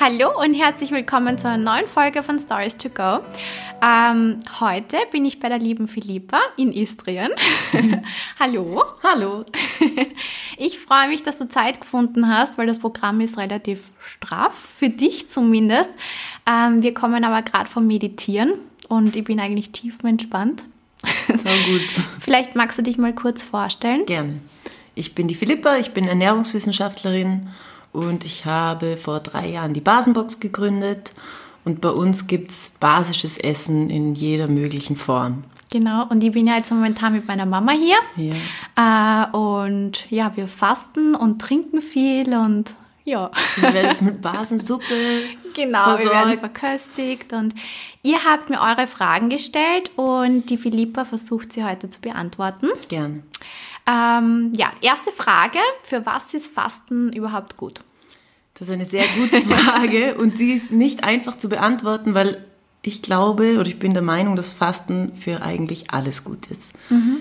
Hallo und herzlich willkommen zu einer neuen Folge von Stories to Go. Ähm, heute bin ich bei der lieben Philippa in Istrien. Hallo. Hallo. Ich freue mich, dass du Zeit gefunden hast, weil das Programm ist relativ straff, für dich zumindest. Ähm, wir kommen aber gerade vom Meditieren und ich bin eigentlich tiefenentspannt. So gut. Vielleicht magst du dich mal kurz vorstellen. Gerne. Ich bin die Philippa, ich bin Ernährungswissenschaftlerin und ich habe vor drei Jahren die Basenbox gegründet und bei uns gibt es basisches Essen in jeder möglichen Form. Genau, und ich bin ja jetzt momentan mit meiner Mama hier. Ja. Äh, und ja, wir fasten und trinken viel und ja. Wir werden jetzt mit Basensuppe Genau, wir werden versorgt. verköstigt und ihr habt mir eure Fragen gestellt und die Philippa versucht sie heute zu beantworten. Gern. Ähm, ja, erste Frage, für was ist Fasten überhaupt gut? Das ist eine sehr gute Frage und sie ist nicht einfach zu beantworten, weil ich glaube oder ich bin der Meinung, dass Fasten für eigentlich alles gut ist.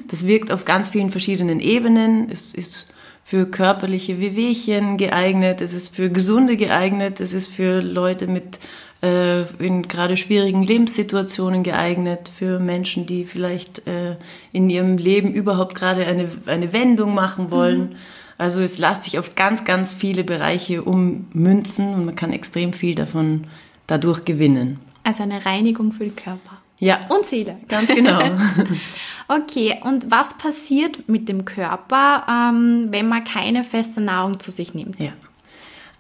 Das wirkt auf ganz vielen verschiedenen Ebenen. Es ist für körperliche Wehwehchen geeignet, es ist für Gesunde geeignet, es ist für Leute mit äh, in gerade schwierigen Lebenssituationen geeignet, für Menschen, die vielleicht äh, in ihrem Leben überhaupt gerade eine, eine Wendung machen wollen. Also es lässt sich auf ganz, ganz viele Bereiche ummünzen und man kann extrem viel davon dadurch gewinnen. Also eine Reinigung für den Körper Ja, und Seele. ganz genau. Okay, und was passiert mit dem Körper, ähm, wenn man keine feste Nahrung zu sich nimmt? ja.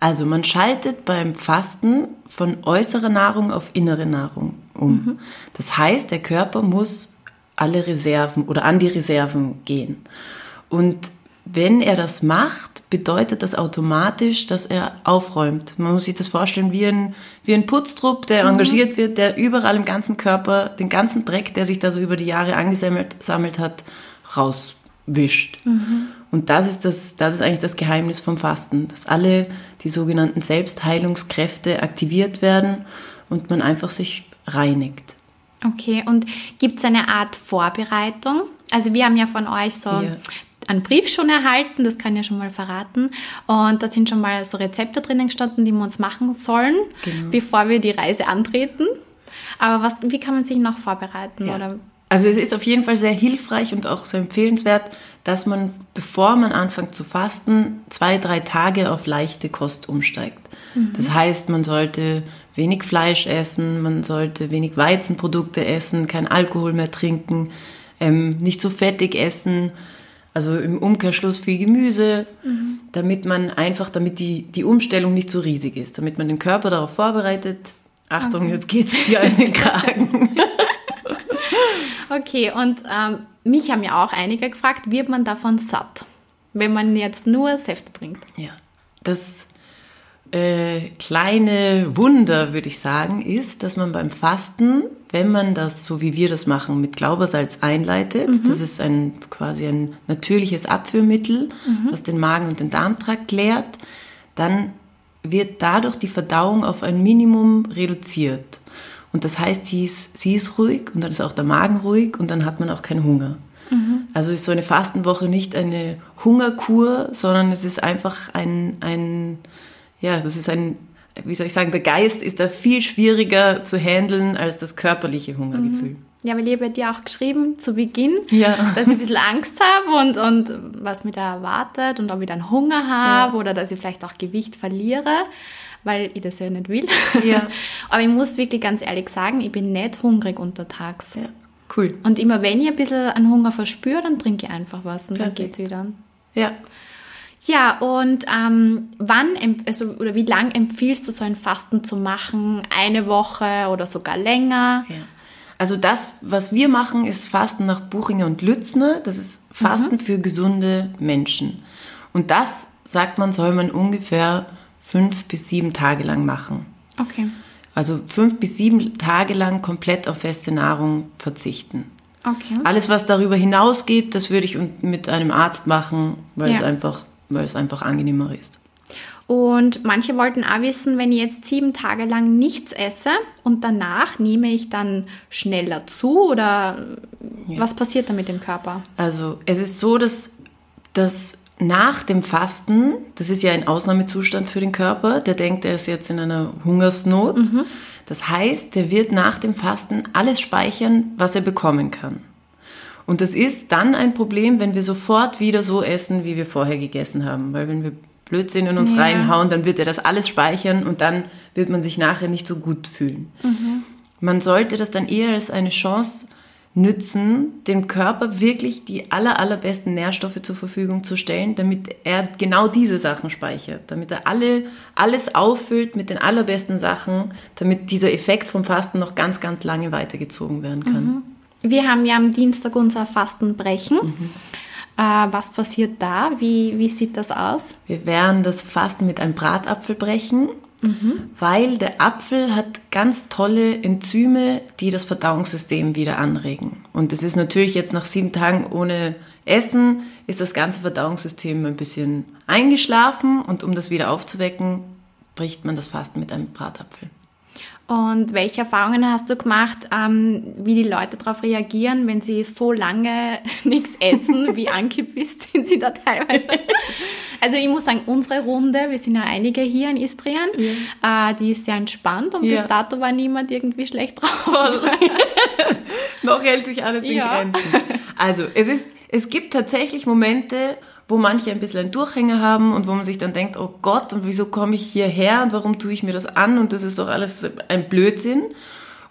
Also man schaltet beim Fasten von äußerer Nahrung auf innere Nahrung um. Das heißt, der Körper muss alle Reserven oder an die Reserven gehen. Und wenn er das macht, bedeutet das automatisch, dass er aufräumt. Man muss sich das vorstellen wie ein, wie ein Putztrupp, der engagiert wird, der überall im ganzen Körper den ganzen Dreck, der sich da so über die Jahre angesammelt sammelt hat, rauswischt. Und das ist, das, das ist eigentlich das Geheimnis vom Fasten, dass alle die sogenannten Selbstheilungskräfte aktiviert werden und man einfach sich reinigt. Okay, und gibt es eine Art Vorbereitung? Also wir haben ja von euch so Ja. einen Brief schon erhalten, das kann ich ja schon mal verraten. Und da sind schon mal so Rezepte drinnen gestanden, die wir uns machen sollen, Genau. bevor wir die Reise antreten. Aber was, wie kann man sich noch vorbereiten? Ja. Oder? Also es ist auf jeden Fall sehr hilfreich und auch sehr empfehlenswert, dass man, bevor man anfängt zu fasten, zwei, drei Tage auf leichte Kost umsteigt. Das heißt, man sollte wenig Fleisch essen, man sollte wenig Weizenprodukte essen, kein Alkohol mehr trinken, ähm, nicht so fettig essen, also im Umkehrschluss viel Gemüse, damit man einfach, damit die, die Umstellung nicht so riesig ist, damit man den Körper darauf vorbereitet. Achtung, jetzt geht's dir an den Kragen. Okay, und ähm, mich haben ja auch einige gefragt, wird man davon satt, wenn man jetzt nur Säfte trinkt? Ja, das äh, kleine Wunder, würde ich sagen, ist, dass man beim Fasten, wenn man das, so wie wir das machen, mit Glaubersalz einleitet, das ist ein quasi ein natürliches Abführmittel, was den Magen und den Darmtrakt leert, dann wird dadurch die Verdauung auf ein Minimum reduziert. Und das heißt, sie ist, sie ist ruhig und dann ist auch der Magen ruhig und dann hat man auch keinen Hunger. Also ist so eine Fastenwoche nicht eine Hungerkur, sondern es ist einfach ein, ein, ja, das ist ein, wie soll ich sagen, der Geist ist da viel schwieriger zu handeln als das körperliche Hungergefühl. Ja, weil ich habe dir auch geschrieben zu Beginn, Ja. dass ich ein bisschen Angst habe und, und was mich da erwartet und ob ich dann Hunger habe Ja. oder dass ich vielleicht auch Gewicht verliere, weil ich das ja nicht will. Ja. Aber ich muss wirklich ganz ehrlich sagen, ich bin nicht hungrig untertags. Ja, cool. Und immer wenn ich ein bisschen an Hunger verspüre, dann trinke ich einfach was und dann Perfekt. geht's wieder. Ja. Ja, und ähm, wann, also, oder wie lang empfiehlst du so ein Fasten zu machen? Eine Woche oder sogar länger? Ja. Also das, was wir machen, ist Fasten nach Buchinger und Lützner. Das ist Fasten für gesunde Menschen. Und das, sagt man, soll man ungefähr fünf bis sieben Tage lang machen. Okay. Also fünf bis sieben Tage lang komplett auf feste Nahrung verzichten. Okay. Alles, was darüber hinausgeht, das würde ich mit einem Arzt machen, weil, Ja. es, einfach, weil es einfach angenehmer ist. Und manche wollten auch wissen, wenn ich jetzt sieben Tage lang nichts esse und danach nehme ich dann schneller zu oder was passiert da mit dem Körper? Also es ist so, dass, dass nach dem Fasten, das ist ja ein Ausnahmezustand für den Körper, der denkt, er ist jetzt in einer Hungersnot. Mhm. Das heißt, der wird nach dem Fasten alles speichern, was er bekommen kann. Und das ist dann ein Problem, wenn wir sofort wieder so essen, wie wir vorher gegessen haben. Weil wenn wir Blödsinn in uns ja. reinhauen, dann wird er das alles speichern und dann wird man sich nachher nicht so gut fühlen. Mhm. Man sollte das dann eher als eine Chance nützen, dem Körper wirklich die aller, allerbesten Nährstoffe zur Verfügung zu stellen, damit er genau diese Sachen speichert, damit er alle, alles auffüllt mit den allerbesten Sachen, damit dieser Effekt vom Fasten noch ganz, ganz lange weitergezogen werden kann. Mhm. Wir haben ja am Dienstag unser Fastenbrechen. Mhm. Äh, was passiert da? Wie, wie sieht das aus? Wir werden das Fasten mit einem Bratapfel brechen mhm. weil der Apfel hat ganz tolle Enzyme, die das Verdauungssystem wieder anregen. Und es ist natürlich jetzt nach sieben Tagen ohne Essen, ist das ganze Verdauungssystem ein bisschen eingeschlafen und um das wieder aufzuwecken, bricht man das Fasten mit einem Bratapfel. Und welche Erfahrungen hast du gemacht, ähm, wie die Leute darauf reagieren, wenn sie so lange nichts essen, wie angepisst sind sie da teilweise? Also ich muss sagen, unsere Runde, wir sind ja einige hier in Istrien, ja. äh, die ist sehr entspannt und ja. bis dato war niemand irgendwie schlecht drauf. Noch hält sich alles in ja. Grenzen. Also es ist, es gibt tatsächlich Momente, wo manche ein bisschen einen Durchhänger haben und wo man sich dann denkt, oh Gott, und wieso komme ich hierher und warum tue ich mir das an und das ist doch alles ein Blödsinn.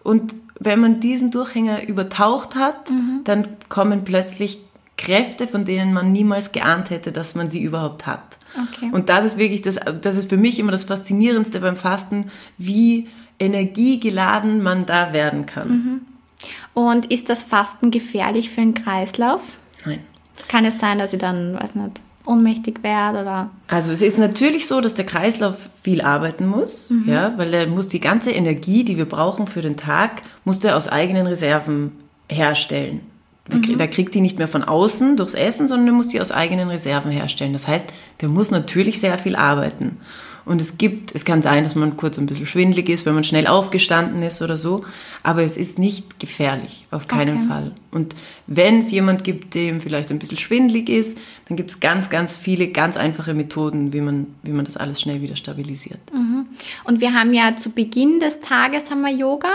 Und wenn man diesen Durchhänger übertaucht hat, mhm. dann kommen plötzlich Kräfte, von denen man niemals geahnt hätte, dass man sie überhaupt hat. Okay. Und das ist wirklich das, das ist für mich immer das Faszinierendste beim Fasten, wie energiegeladen man da werden kann. Mhm. Und ist das Fasten gefährlich für den Kreislauf? Nein. Kann es sein, dass ich dann, weiß nicht, ohnmächtig werde oder? Also es ist natürlich so, dass der Kreislauf viel arbeiten muss, mhm. ja, weil er muss die ganze Energie, die wir brauchen für den Tag, muss er aus eigenen Reserven herstellen. Mhm. Der kriegt die nicht mehr von außen durchs Essen, sondern der muss die aus eigenen Reserven herstellen. Das heißt, der muss natürlich sehr viel arbeiten. Und es gibt, es kann sein, dass man kurz ein bisschen schwindlig ist, wenn man schnell aufgestanden ist oder so, aber es ist nicht gefährlich, auf keinen okay. Fall. Und wenn es jemand gibt, dem vielleicht ein bisschen schwindlig ist, dann gibt es ganz, ganz viele ganz einfache Methoden, wie man, wie man das alles schnell wieder stabilisiert. Mhm. Und wir haben ja zu Beginn des Tages haben wir Yoga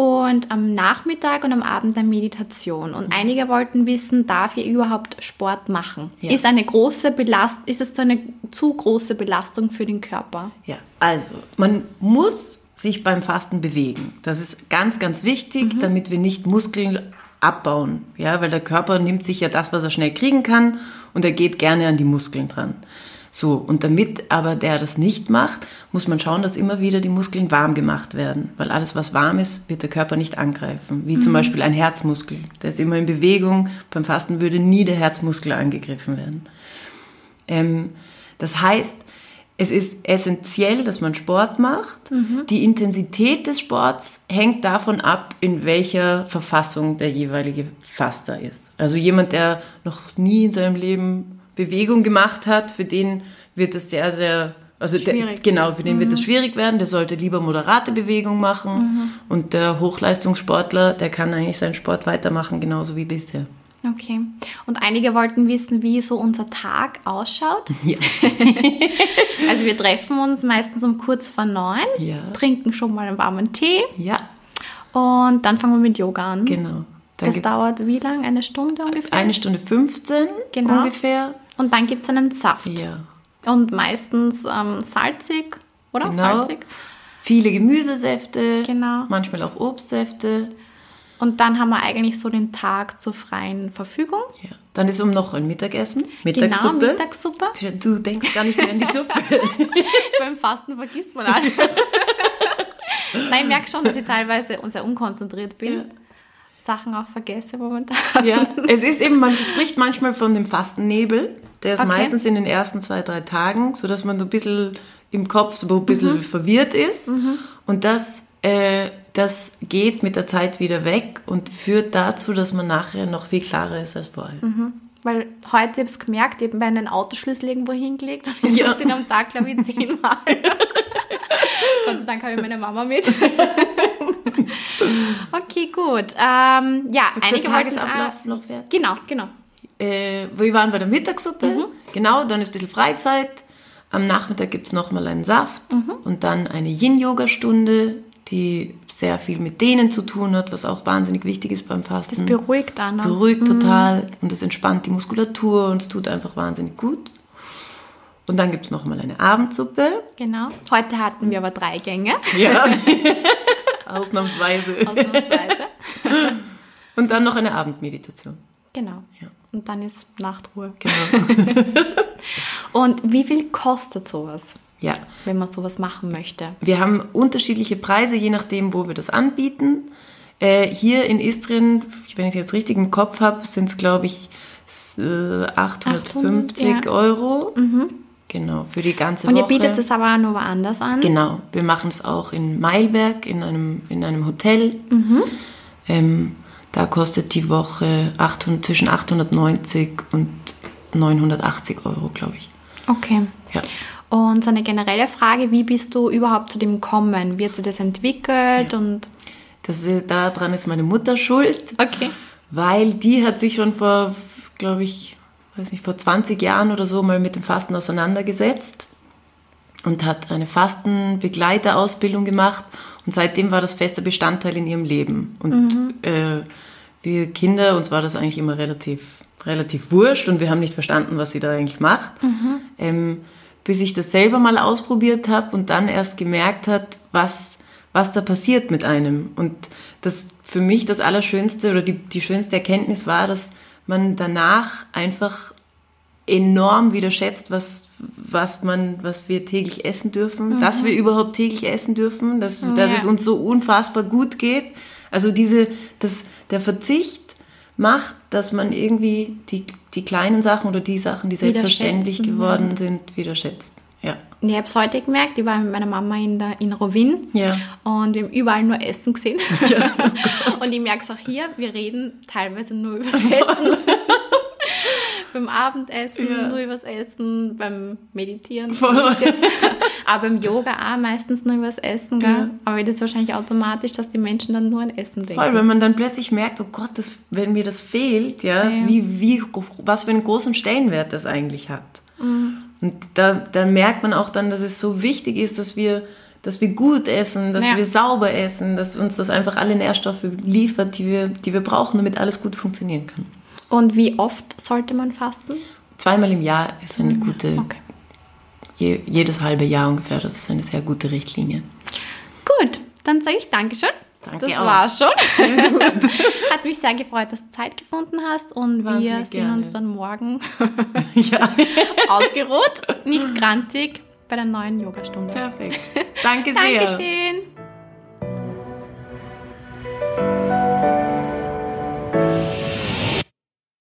und am Nachmittag und am Abend eine Meditation. Und einige wollten wissen, darf ich überhaupt Sport machen? Ja. Ist eine große Belast ist es so eine zu große Belastung für den Körper? Ja, also man muss sich beim Fasten bewegen. Das ist ganz, ganz wichtig, mhm. damit wir nicht Muskeln abbauen. Ja, weil der Körper nimmt sich ja das, was er schnell kriegen kann und er geht gerne an die Muskeln dran. So, und damit aber der das nicht macht, muss man schauen, dass immer wieder die Muskeln warm gemacht werden. Weil alles, was warm ist, wird der Körper nicht angreifen. Wie mhm. zum Beispiel ein Herzmuskel. Der ist immer in Bewegung. Beim Fasten würde nie der Herzmuskel angegriffen werden. Ähm, das heißt, es ist essentiell, dass man Sport macht. Mhm. Die Intensität des Sports hängt davon ab, in welcher Verfassung der jeweilige Faster ist. Also jemand, der noch nie in seinem Leben Bewegung gemacht hat, für den wird es sehr, sehr, also der, genau, für den mhm. wird es schwierig werden. Der sollte lieber moderate Bewegung machen mhm. und der Hochleistungssportler, der kann eigentlich seinen Sport weitermachen, genauso wie bisher. Okay. Und einige wollten wissen, wie so unser Tag ausschaut. Ja. also wir treffen uns meistens um kurz vor neun, ja. trinken schon mal einen warmen Tee. Ja. Und dann fangen wir mit Yoga an. Genau. Dann das dauert wie lang? Eine Stunde ungefähr? Eine Stunde 15 genau. ungefähr. Und dann gibt es einen Saft. Ja. Und meistens ähm, salzig, oder? Genau. Salzig. Viele Gemüsesäfte. Genau. Manchmal auch Obstsäfte. Und dann haben wir eigentlich so den Tag zur freien Verfügung. Ja. Dann ist um noch ein Mittagessen. Mittagssuppe. Genau, Mittagssuppe. Du denkst gar nicht mehr an die Suppe. Beim Fasten vergisst man alles. Nein, ich merke schon, dass ich teilweise sehr unkonzentriert bin. Ja. Sachen auch vergesse momentan. Ja, es ist eben, man spricht manchmal von dem Fastennebel. Der ist okay. meistens in den ersten zwei, drei Tagen, sodass man so ein bisschen im Kopf so ein bisschen mhm. verwirrt ist. Mhm. Und das, äh, das geht mit der Zeit wieder weg und führt dazu, dass man nachher noch viel klarer ist als vorher. Mhm. Weil heute habe ich es gemerkt, eben bei einem Autoschlüssel irgendwo hingelegt und ich ja. den am Tag, glaube ich, zehnmal. Gott sei Dank habe ich meine Mama mit. okay, gut. Ähm, ja, einige der Tagesablauf wollten, noch fertig. Genau, genau. Äh, wir waren bei der Mittagssuppe. Mhm. Genau, dann ist ein bisschen Freizeit. Am Nachmittag gibt es nochmal einen Saft Mhm. und dann eine Yin-Yoga-Stunde, die sehr viel mit denen zu tun hat, was auch wahnsinnig wichtig ist beim Fasten. Das beruhigt dann. Das auch. beruhigt total und es entspannt die Muskulatur und es tut einfach wahnsinnig gut. Und dann gibt es nochmal eine Abendsuppe. Genau. Heute hatten wir aber drei Gänge. Ja. Ausnahmsweise. Ausnahmsweise. Und dann noch eine Abendmeditation. Genau. Ja. Und dann ist Nachtruhe. Genau. Und wie viel kostet sowas, Ja. wenn man sowas machen möchte? Wir haben unterschiedliche Preise, je nachdem, wo wir das anbieten. Äh, hier in Istrien, wenn ich es jetzt richtig im Kopf habe, sind es, glaube ich, s- äh, 850 800, ja. Euro. Genau, für die ganze Und ihr Woche. bietet es aber nur woanders an? Genau, wir machen es auch in Mailberg, in einem, in einem Hotel. Ähm, da kostet die Woche 800, zwischen 890 und 980 Euro, glaube ich. Okay. Ja. Und so eine generelle Frage, wie bist du überhaupt zu dem gekommen? Wie hat sich das entwickelt? Und Das, ist- daran ist meine Mutter schuld. okay. Weil die hat sich schon vor, glaube ich, weiß nicht, vor 20 Jahren oder so mal mit dem Fasten auseinandergesetzt und hat eine Fastenbegleiterausbildung gemacht und seitdem war das fester Bestandteil in ihrem Leben. Und äh, wir Kinder, uns war das eigentlich immer relativ, relativ wurscht und wir haben nicht verstanden, was sie da eigentlich macht. Ähm, bis ich das selber mal ausprobiert habe und dann erst gemerkt hat, was, was da passiert mit einem. Und das für mich das Allerschönste oder die, die schönste Erkenntnis war, dass man danach einfach enorm wieder schätzt, was, was, man, was wir täglich essen dürfen, dass wir überhaupt täglich essen dürfen, dass, dass Ja. es uns so unfassbar gut geht. Also diese, das, der Verzicht macht, dass man irgendwie die, die kleinen Sachen oder die Sachen, die selbstverständlich geworden sind, wieder schätzt. Ja. Ich habe es heute gemerkt, ich war mit meiner Mama in, der, in Rovin Ja. und wir haben überall nur Essen gesehen. und ich merke es auch hier, wir reden teilweise nur übers Essen. beim Abendessen, Ja. nur übers Essen, beim Meditieren. Voll. Aber beim Yoga auch meistens nur übers Essen, gell? Ja. Aber das ist wahrscheinlich automatisch, dass die Menschen dann nur an Essen denken. Voll, wenn man dann plötzlich merkt, oh Gott, das, wenn mir das fehlt, ja, Ja. Wie, wie, was für einen großen Stellenwert das eigentlich hat. Mhm. Und da, da merkt man auch dann, dass es so wichtig ist, dass wir, dass wir gut essen, dass Ja. wir sauber essen, dass uns das einfach alle Nährstoffe liefert, die wir, die wir brauchen, damit alles gut funktionieren kann. Und wie oft sollte man fasten? Zweimal im Jahr ist eine gute, Okay. je, jedes halbe Jahr ungefähr, das ist eine sehr gute Richtlinie. Gut, dann sage ich Dankeschön. Danke das auch. war's schon. Hat mich sehr gefreut, dass du Zeit gefunden hast und wir Wahnsinnig sehen gerne. uns dann morgen ja, ausgeruht, nicht grantig bei der neuen Yogastunde. perfekt. Danke sehr. Dankeschön.